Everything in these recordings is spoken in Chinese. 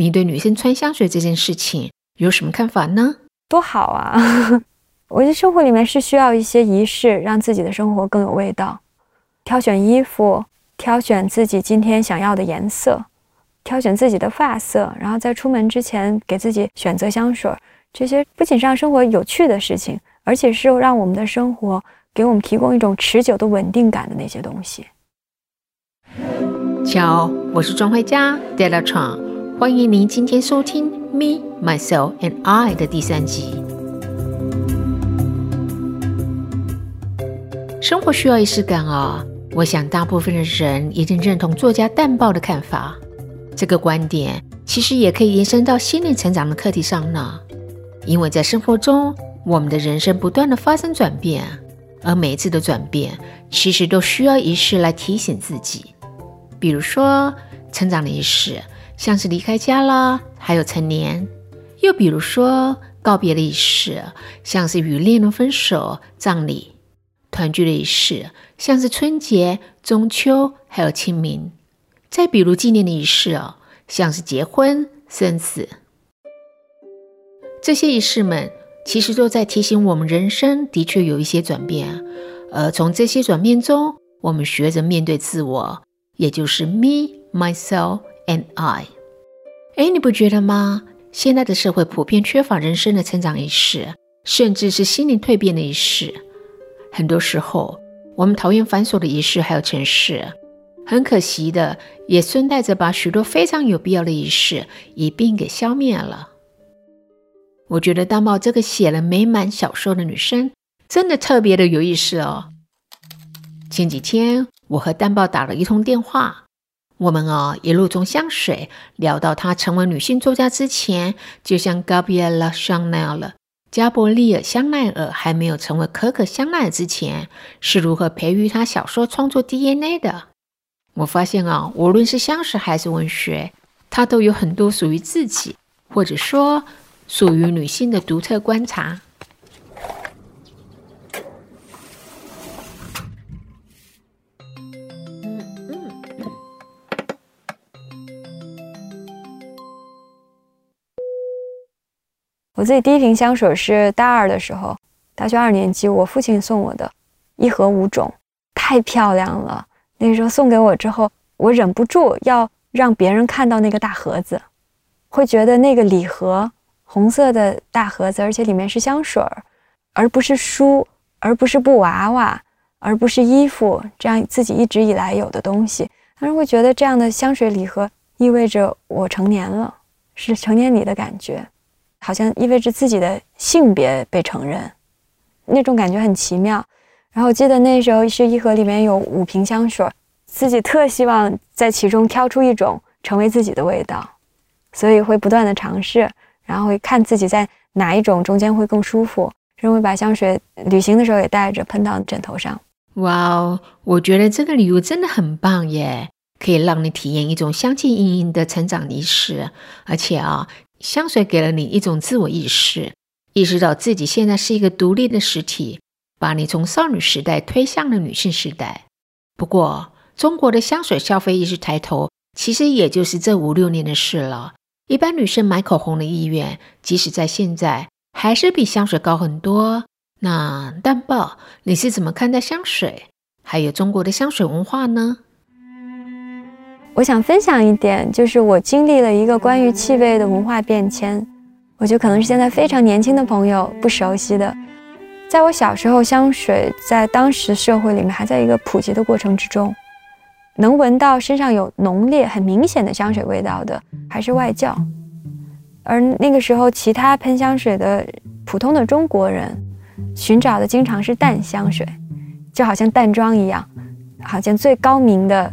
你对女生穿香水这件事情有什么看法呢？多好啊！我觉得生活里面是需要一些仪式，让自己的生活更有味道。挑选衣服，挑选自己今天想要的颜色，挑选自己的发色，然后在出门之前给自己选择香水。这些不仅是让生活有趣的事情，而且是让我们的生活给我们提供一种持久的稳定感的那些东西。瞧，我是庄慧佳 e r o n 欢迎您今天收听《Me, Myself and I》的第三集。生活需要仪式感啊！我想大部分的人一定认同作家淡报的看法。这个观点其实也可以延伸到心灵成长的课题上呢。因为在生活中，我们的人生不断的发生转变，而每一次的转变，其实都需要仪式来提醒自己。比如说，成长的仪式，像是离开家啦，还有成年；又比如说，告别的仪式，像是与恋人分手、葬礼；团聚的仪式，像是春节、中秋，还有清明；再比如纪念的仪式哦，像是结婚、生死。这些仪式们其实都在提醒我们，人生的确有一些转变，而从这些转变中，我们学着面对自我，也就是 me, myself and I。哎，你不觉得吗？现在的社会普遍缺乏人生的成长仪式，甚至是心灵蜕变的仪式。很多时候，我们讨厌繁琐的仪式还有程式，很可惜的，也顺带着把许多非常有必要的仪式一并给消灭了。我觉得大茂这个写了美满小说的女生，真的特别的有意思哦。前几天我和蛋豹打了一通电话，我们哦一路从香水聊到她成为女性作家之前，就像 Gabriella 香奈儿、加伯利尔香奈儿还没有成为可可香奈儿之前，是如何培育她小说创作 DNA 的。我发现啊，无论是香水还是文学，她都有很多属于自己，或者说。属于女性的独特观察。我自己第一瓶香水是大二的时候，大学二年级，我父亲送我的，一盒五种，太漂亮了。那时候送给我之后，我忍不住要让别人看到那个大盒子，会觉得那个礼盒。红色的大盒子，而且里面是香水儿，而不是书，而不是布娃娃，而不是衣服，这样自己一直以来有的东西。当时会觉得这样的香水礼盒意味着我成年了，是成年礼的感觉，好像意味着自己的性别被承认，那种感觉很奇妙。然后我记得那时候是一盒里面有五瓶香水，自己特希望在其中挑出一种成为自己的味道，所以会不断的尝试。然后会看自己在哪一种中间会更舒服，认为把香水旅行的时候也带着喷到枕头上。哇哦，我觉得这个礼物真的很棒耶，可以让你体验一种香气氤氲的成长仪式。而且啊，香水给了你一种自我意识，意识到自己现在是一个独立的实体，把你从少女时代推向了女性时代。不过，中国的香水消费意识抬头，其实也就是这五六年的事了。一般女生买口红的意愿，即使在现在，还是比香水高很多。那蛋豹，你是怎么看待香水，还有中国的香水文化呢？我想分享一点，就是我经历了一个关于气味的文化变迁。我觉得可能是现在非常年轻的朋友不熟悉的。在我小时候，香水在当时社会里面还在一个普及的过程之中。能闻到身上有浓烈、很明显的香水味道的，还是外教。而那个时候，其他喷香水的普通的中国人，寻找的经常是淡香水，就好像淡妆一样，好像最高明的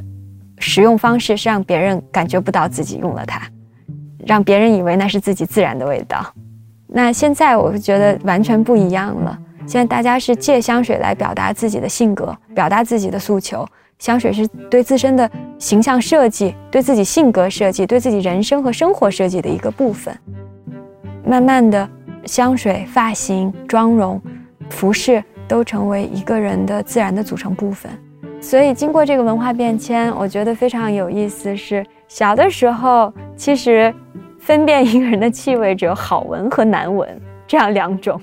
使用方式是让别人感觉不到自己用了它，让别人以为那是自己自然的味道。那现在我觉得完全不一样了，现在大家是借香水来表达自己的性格，表达自己的诉求。香水是对自身的形象设计、对自己性格设计、对自己人生和生活设计的一个部分。慢慢的，香水、发型、妆容、服饰都成为一个人的自然的组成部分。所以，经过这个文化变迁，我觉得非常有意思。是小的时候，其实分辨一个人的气味只有好闻和难闻这样两种。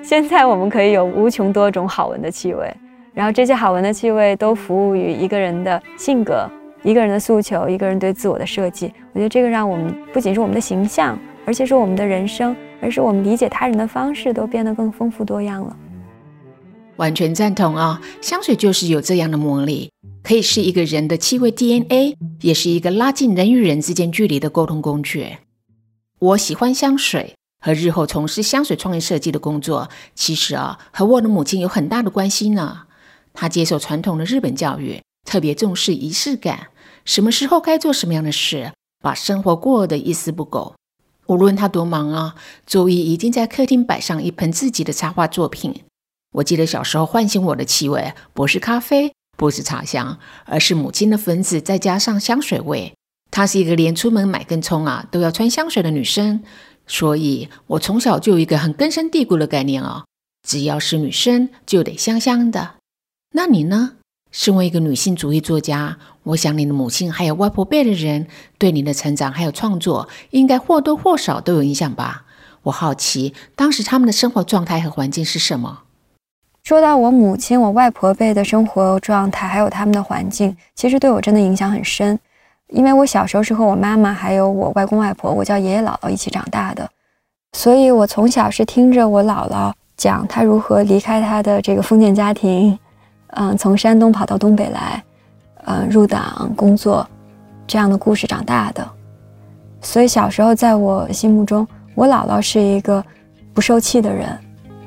现在我们可以有无穷多种好闻的气味，然后这些好闻的气味都服务于一个人的性格、一个人的诉求、一个人对自我的设计。我觉得这个让我们不仅是我们的形象，而且是我们的人生，而是我们理解他人的方式都变得更丰富多样了。完全赞同啊！香水就是有这样的魔力，可以是一个人的气味 DNA，也是一个拉近人与人之间距离的沟通工具。我喜欢香水。和日后从事香水创意设计的工作，其实啊，和我的母亲有很大的关系呢。她接受传统的日本教育，特别重视仪式感，什么时候该做什么样的事，把生活过得一丝不苟。无论她多忙啊，周一一定在客厅摆上一盆自己的插画作品。我记得小时候唤醒我的气味，不是咖啡，不是茶香，而是母亲的粉子，再加上香水味。她是一个连出门买根葱啊都要穿香水的女生。所以，我从小就有一个很根深蒂固的概念哦，只要是女生就得香香的。那你呢？身为一个女性主义作家，我想你的母亲还有外婆辈的人对你的成长还有创作，应该或多或少都有影响吧？我好奇，当时他们的生活状态和环境是什么？说到我母亲、我外婆辈的生活状态，还有他们的环境，其实对我真的影响很深。因为我小时候是和我妈妈还有我外公外婆，我叫爷爷姥姥一起长大的，所以我从小是听着我姥姥讲她如何离开她的这个封建家庭，嗯，从山东跑到东北来，嗯，入党工作这样的故事长大的。所以小时候在我心目中，我姥姥是一个不受气的人。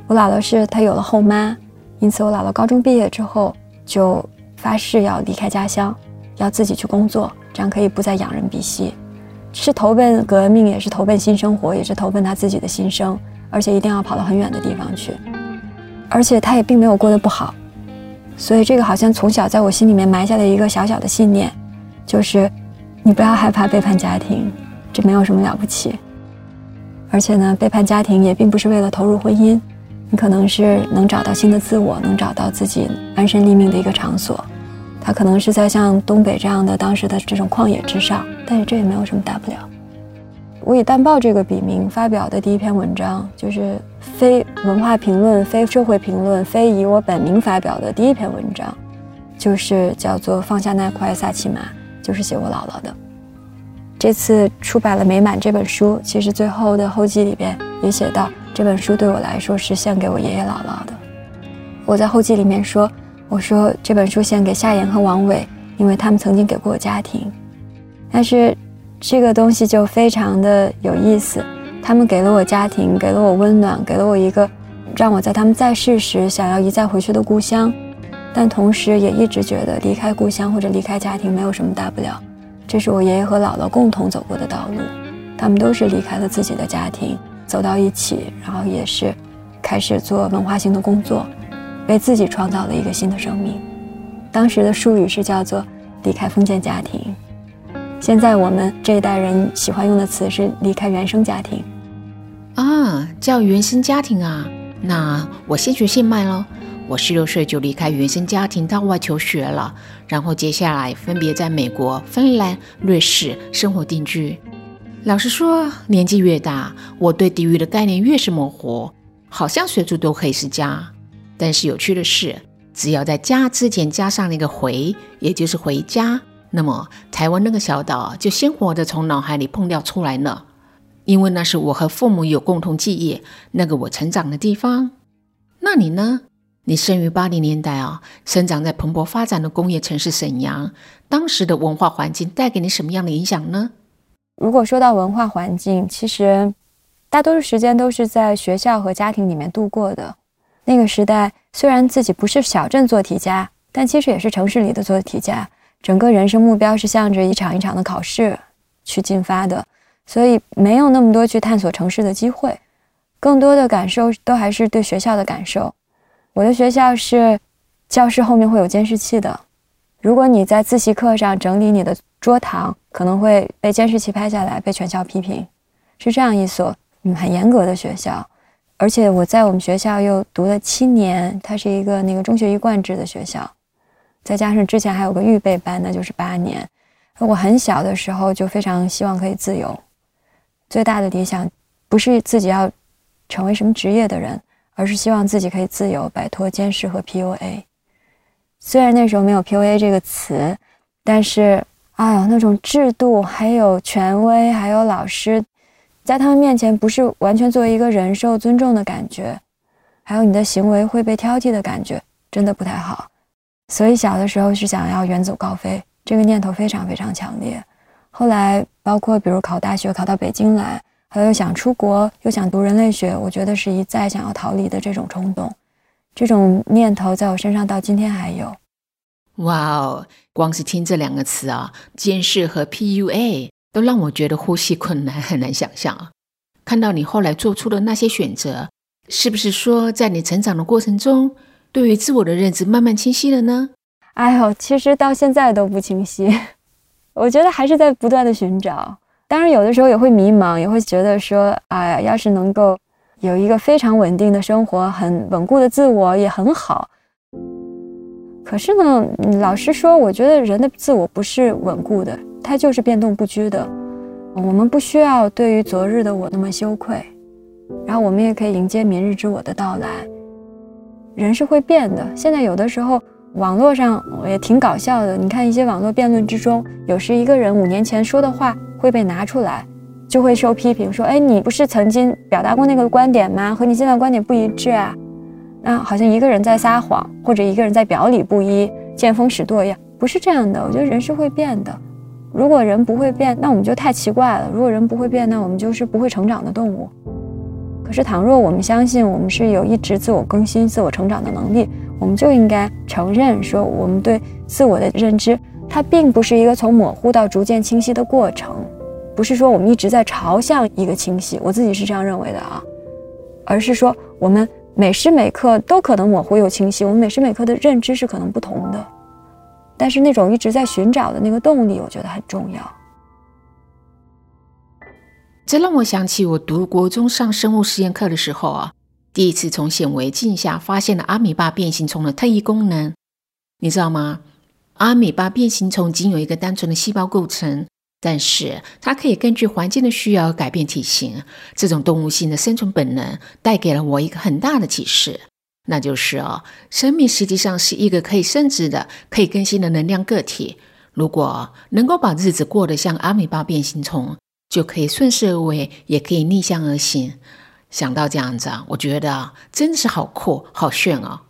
我姥姥是她有了后妈，因此我姥姥高中毕业之后就发誓要离开家乡，要自己去工作。这样可以不再仰人鼻息，是投奔革命，也是投奔新生活，也是投奔他自己的心声，而且一定要跑到很远的地方去，而且他也并没有过得不好，所以这个好像从小在我心里面埋下了一个小小的信念，就是你不要害怕背叛家庭，这没有什么了不起，而且呢，背叛家庭也并不是为了投入婚姻，你可能是能找到新的自我，能找到自己安身立命的一个场所。他可能是在像东北这样的当时的这种旷野之上，但是这也没有什么大不了。我以“淡报”这个笔名发表的第一篇文章，就是非文化评论、非社会评论、非以我本名发表的第一篇文章，就是叫做《放下那块萨其马》，就是写我姥姥的。这次出版了《美满》这本书，其实最后的后记里边也写到，这本书对我来说是献给我爷爷姥姥的。我在后记里面说。我说这本书献给夏言和王伟，因为他们曾经给过我家庭。但是，这个东西就非常的有意思。他们给了我家庭，给了我温暖，给了我一个让我在他们在世时想要一再回去的故乡。但同时，也一直觉得离开故乡或者离开家庭没有什么大不了。这是我爷爷和姥姥共同走过的道路。他们都是离开了自己的家庭，走到一起，然后也是开始做文化性的工作。为自己创造了一个新的生命，当时的术语是叫做“离开封建家庭”，现在我们这一代人喜欢用的词是“离开原生家庭”。啊，叫原生家庭啊？那我先学现卖喽。我十六岁就离开原生家庭到外求学了，然后接下来分别在美国、芬兰、瑞士生活定居。老实说，年纪越大，我对地域的概念越是模糊，好像随处都可以是家。但是有趣的是，只要在“家”之前加上了一个“回”，也就是回家，那么台湾那个小岛就鲜活的从脑海里碰掉出来了。因为那是我和父母有共同记忆，那个我成长的地方。那你呢？你生于八零年代啊，生长在蓬勃发展的工业城市沈阳，当时的文化环境带给你什么样的影响呢？如果说到文化环境，其实大多数时间都是在学校和家庭里面度过的。那个时代，虽然自己不是小镇做题家，但其实也是城市里的做题家。整个人生目标是向着一场一场的考试去进发的，所以没有那么多去探索城市的机会。更多的感受都还是对学校的感受。我的学校是教室后面会有监视器的，如果你在自习课上整理你的桌堂，可能会被监视器拍下来，被全校批评。是这样一所嗯很严格的学校。而且我在我们学校又读了七年，它是一个那个中学一贯制的学校，再加上之前还有个预备班，那就是八年。我很小的时候就非常希望可以自由，最大的理想不是自己要成为什么职业的人，而是希望自己可以自由摆脱监视和 PUA。虽然那时候没有 PUA 这个词，但是，哎呦，那种制度、还有权威、还有老师，在他们面前不是完全作为一个人受尊重的感觉，还有你的行为会被挑剔的感觉，真的不太好。所以小的时候是想要远走高飞，这个念头非常非常强烈。后来，包括比如考大学考到北京来，还有想出国，又想读人类学，我觉得是一再想要逃离的这种冲动。这种念头在我身上到今天还有。哇哦，光是听这两个词啊，监视和 PUA 都让我觉得呼吸困难，很难想象啊。看到你后来做出的那些选择，是不是说在你成长的过程中，对于自我的认知慢慢清晰了呢？哎呦，其实到现在都不清晰，我觉得还是在不断的寻找。当然，有的时候也会迷茫，也会觉得说，哎呀，要是能够。有一个非常稳定的生活，很稳固的自我也很好。可是呢，老实说，我觉得人的自我不是稳固的，它就是变动不居的。我们不需要对于昨日的我那么羞愧，然后我们也可以迎接明日之我的到来。人是会变的。现在有的时候网络上也挺搞笑的，你看一些网络辩论之中，有时一个人五年前说的话会被拿出来。就会受批评，说：“哎，你不是曾经表达过那个观点吗？和你现在观点不一致啊！那好像一个人在撒谎，或者一个人在表里不一、见风使舵一样，不是这样的。我觉得人是会变的。如果人不会变，那我们就太奇怪了。如果人不会变，那我们就是不会成长的动物。可是，倘若我们相信我们是有一直自我更新、自我成长的能力，我们就应该承认说，我们对自我的认知，它并不是一个从模糊到逐渐清晰的过程。”不是说我们一直在朝向一个清晰，我自己是这样认为的啊，而是说我们每时每刻都可能模糊又清晰，我们每时每刻的认知是可能不同的，但是那种一直在寻找的那个动力，我觉得很重要。这让我想起我读国中上生物实验课的时候啊，第一次从显微镜下发现了阿米巴变形虫的特异功能，你知道吗？阿米巴变形虫仅有一个单纯的细胞构成。但是它可以根据环境的需要改变体型，这种动物性的生存本能带给了我一个很大的启示，那就是哦，生命实际上是一个可以升值的、可以更新的能量个体。如果能够把日子过得像阿米巴变形虫，就可以顺势而为，也可以逆向而行。想到这样子啊，我觉得真的是好酷、好炫哦。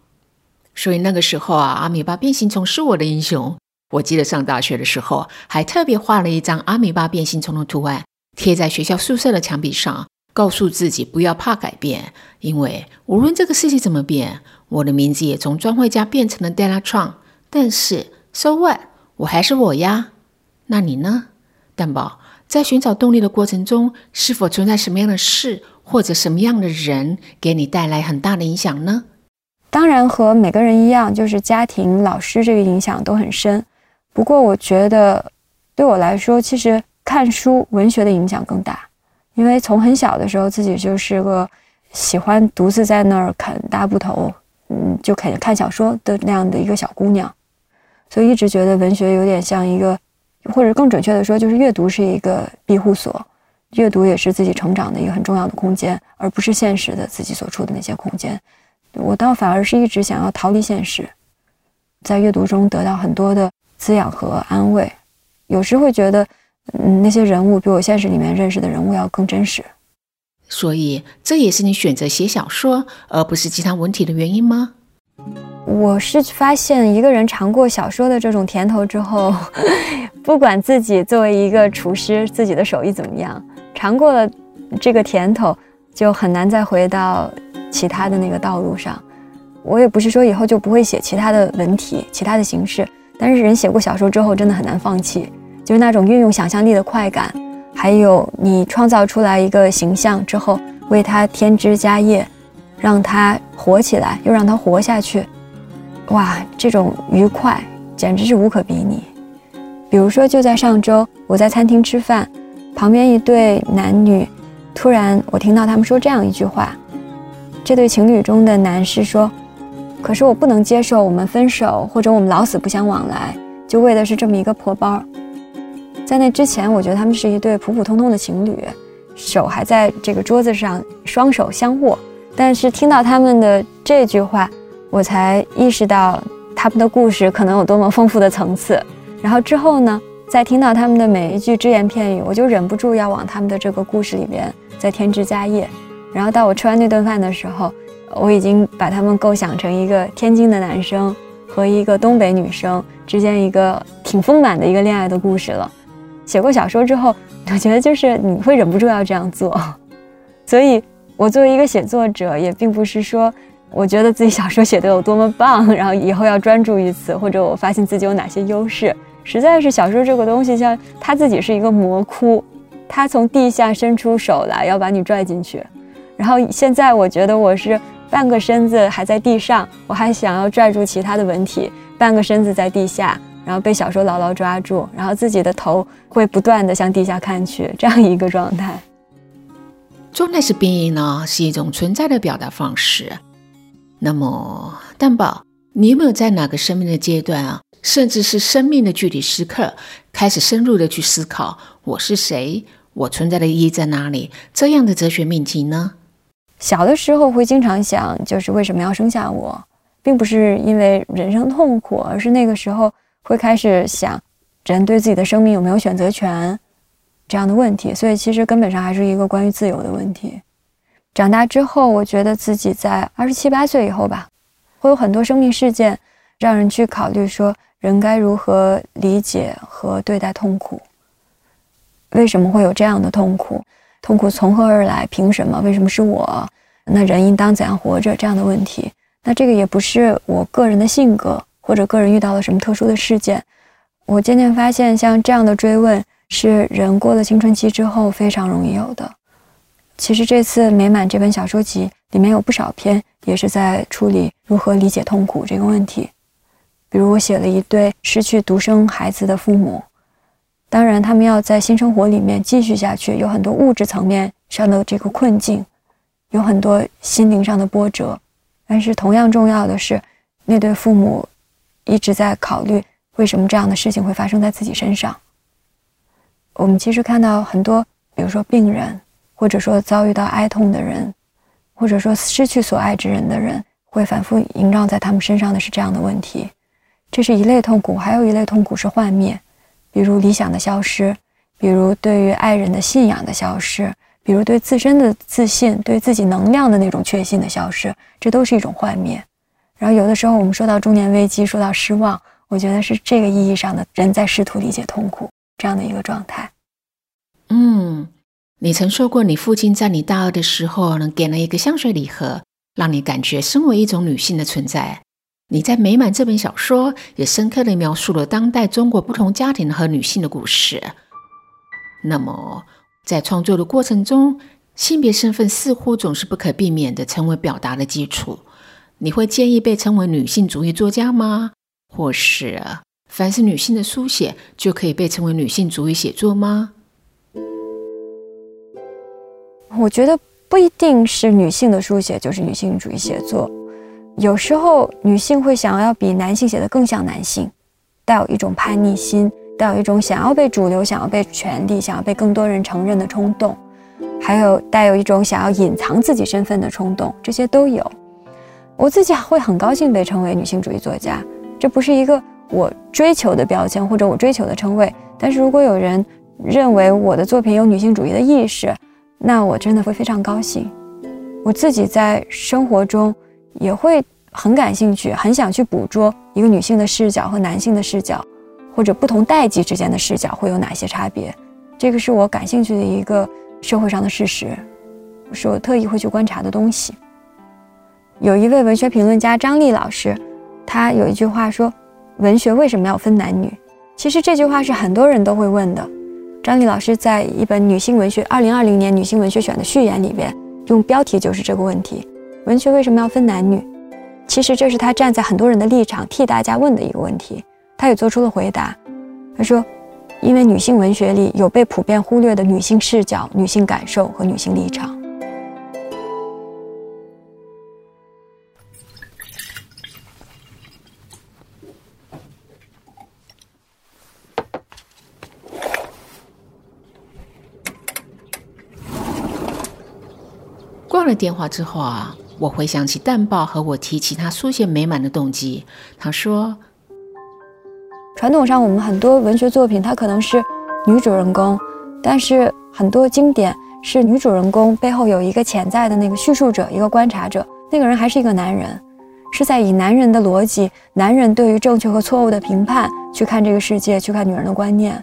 所以那个时候啊，阿米巴变形虫是我的英雄。我记得上大学的时候，还特别画了一张阿米巴变形虫的图案，贴在学校宿舍的墙壁上，告诉自己不要怕改变，因为无论这个世界怎么变，我的名字也从专会家变成了 Della Tron。但是，So what？我还是我呀。那你呢，蛋宝？在寻找动力的过程中，是否存在什么样的事或者什么样的人给你带来很大的影响呢？当然，和每个人一样，就是家庭、老师这个影响都很深。不过，我觉得对我来说，其实看书、文学的影响更大，因为从很小的时候，自己就是个喜欢独自在那儿啃大布头，嗯，就啃看小说的那样的一个小姑娘，所以一直觉得文学有点像一个，或者更准确的说，就是阅读是一个庇护所，阅读也是自己成长的一个很重要的空间，而不是现实的自己所处的那些空间。我倒反而是一直想要逃离现实，在阅读中得到很多的。滋养和安慰，有时会觉得，嗯，那些人物比我现实里面认识的人物要更真实。所以，这也是你选择写小说而不是鸡汤文体的原因吗？我是发现一个人尝过小说的这种甜头之后，不管自己作为一个厨师，自己的手艺怎么样，尝过了这个甜头，就很难再回到其他的那个道路上。我也不是说以后就不会写其他的文体、其他的形式。但是人写过小说之后，真的很难放弃，就是那种运用想象力的快感，还有你创造出来一个形象之后，为他添枝加叶，让他活起来，又让他活下去，哇，这种愉快简直是无可比拟。比如说，就在上周，我在餐厅吃饭，旁边一对男女，突然我听到他们说这样一句话，这对情侣中的男士说。可是我不能接受我们分手，或者我们老死不相往来，就为的是这么一个破包。在那之前，我觉得他们是一对普普通通的情侣，手还在这个桌子上，双手相握。但是听到他们的这句话，我才意识到他们的故事可能有多么丰富的层次。然后之后呢，再听到他们的每一句只言片语，我就忍不住要往他们的这个故事里边再添枝加叶。然后到我吃完那顿饭的时候，我已经把他们构想成一个天津的男生和一个东北女生之间一个挺丰满的一个恋爱的故事了。写过小说之后，我觉得就是你会忍不住要这样做，所以。我作为一个写作者，也并不是说我觉得自己小说写得有多么棒，然后以后要专注于此，或者我发现自己有哪些优势。实在是小说这个东西，像它自己是一个魔窟，它从地下伸出手来要把你拽进去。然后现在我觉得我是半个身子还在地上，我还想要拽住其他的文体，半个身子在地下，然后被小说牢牢抓住，然后自己的头会不断的向地下看去，这样一个状态。状态式变异呢，是一种存在的表达方式。那么，蛋宝，你有没有在哪个生命的阶段啊，甚至是生命的具体时刻，开始深入的去思考我是谁，我存在的意义在哪里？这样的哲学命题呢？小的时候会经常想，就是为什么要生下我，并不是因为人生痛苦，而是那个时候会开始想，人对自己的生命有没有选择权。这样的问题，所以其实根本上还是一个关于自由的问题。长大之后，我觉得自己在二十七八岁以后吧，会有很多生命事件，让人去考虑说人该如何理解和对待痛苦。为什么会有这样的痛苦？痛苦从何而来？凭什么？为什么是我？那人应当怎样活着？这样的问题，那这个也不是我个人的性格，或者个人遇到了什么特殊的事件。我渐渐发现，像这样的追问。是人过了青春期之后非常容易有的。其实这次《美满》这本小说集里面有不少篇也是在处理如何理解痛苦这个问题。比如我写了一对失去独生孩子的父母，当然他们要在新生活里面继续下去，有很多物质层面上的这个困境，有很多心灵上的波折。但是同样重要的是，那对父母一直在考虑为什么这样的事情会发生在自己身上。我们其实看到很多，比如说病人，或者说遭遇到哀痛的人，或者说失去所爱之人的人，会反复萦绕在他们身上的是这样的问题。这是一类痛苦，还有一类痛苦是幻灭，比如理想的消失，比如对于爱人的信仰的消失，比如对自身的自信、对自己能量的那种确信的消失，这都是一种幻灭。然后有的时候我们说到中年危机，说到失望，我觉得是这个意义上的人在试图理解痛苦。这样的一个状态，嗯，你曾说过，你父亲在你大二的时候呢，给了一个香水礼盒，让你感觉身为一种女性的存在。你在《美满》这本小说也深刻的描述了当代中国不同家庭和女性的故事。那么，在创作的过程中，性别身份似乎总是不可避免的成为表达的基础。你会建议被称为女性主义作家吗？或是？凡是女性的书写，就可以被称为女性主义写作吗？我觉得不一定是女性的书写就是女性主义写作。有时候女性会想要比男性写的更像男性，带有一种叛逆心，带有一种想要被主流、想要被权力、想要被更多人承认的冲动，还有带有一种想要隐藏自己身份的冲动，这些都有。我自己会很高兴被称为女性主义作家，这不是一个。我追求的标签或者我追求的称谓，但是如果有人认为我的作品有女性主义的意识，那我真的会非常高兴。我自己在生活中也会很感兴趣，很想去捕捉一个女性的视角和男性的视角，或者不同代际之间的视角会有哪些差别。这个是我感兴趣的一个社会上的事实，是我特意会去观察的东西。有一位文学评论家张丽老师，他有一句话说。文学为什么要分男女？其实这句话是很多人都会问的。张丽老师在一本女性文学二零二零年女性文学选的序言里边，用标题就是这个问题：文学为什么要分男女？其实这是他站在很多人的立场替大家问的一个问题。他也做出了回答。他说：“因为女性文学里有被普遍忽略的女性视角、女性感受和女性立场。”挂了电话之后啊，我回想起淡豹和我提起他书写美满的动机。他说：“传统上我们很多文学作品，它可能是女主人公，但是很多经典是女主人公背后有一个潜在的那个叙述者，一个观察者，那个人还是一个男人，是在以男人的逻辑、男人对于正确和错误的评判去看这个世界，去看女人的观念。”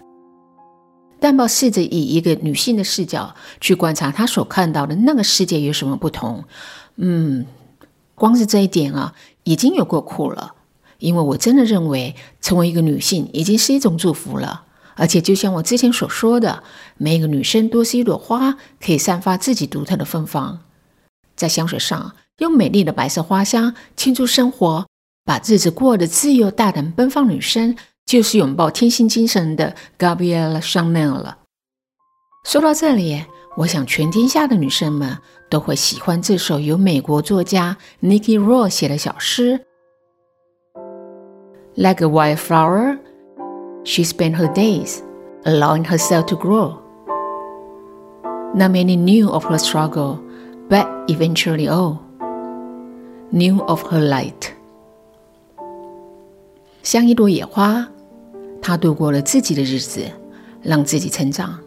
淡豹试着以一个女性的视角去观察她所看到的那个世界有什么不同。嗯，光是这一点啊，已经有够酷了。因为我真的认为，成为一个女性已经是一种祝福了。而且，就像我之前所说的，每一个女生都是一朵花，可以散发自己独特的芬芳。在香水上，用美丽的白色花香庆祝生活，把日子过得自由、大胆、奔放。女生。就是拥抱天性精神的 Gabrielle Chanel 了。说到这里，我想全天下的女生们都会喜欢这首由美国作家 Nikki r o w 写的小诗。Like a wildflower, she spent her days allowing herself to grow. Not many knew of her struggle, but eventually all knew of her light. 像一朵野花。他度过了自己的日子，让自己成长。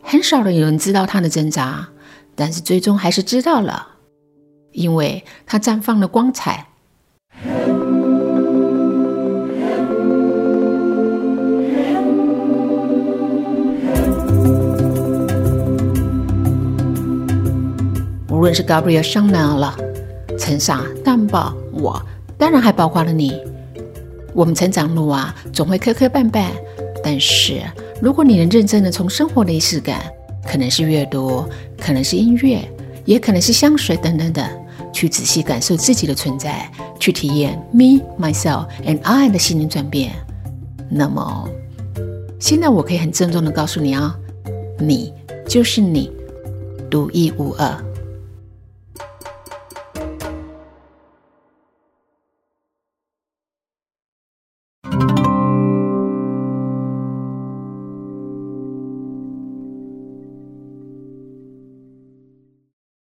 很少的有人知道他的挣扎，但是最终还是知道了，因为他绽放了光彩。无论是 Gabriel 上哪了，陈傻、淡宝，我当然还包括了你。我们成长路啊，总会磕磕绊绊，但是如果你能认真的从生活的仪式感，可能是阅读，可能是音乐，也可能是香水等等等，去仔细感受自己的存在，去体验 me myself and I 的心灵转变，那么现在我可以很郑重的告诉你啊，你就是你，独一无二。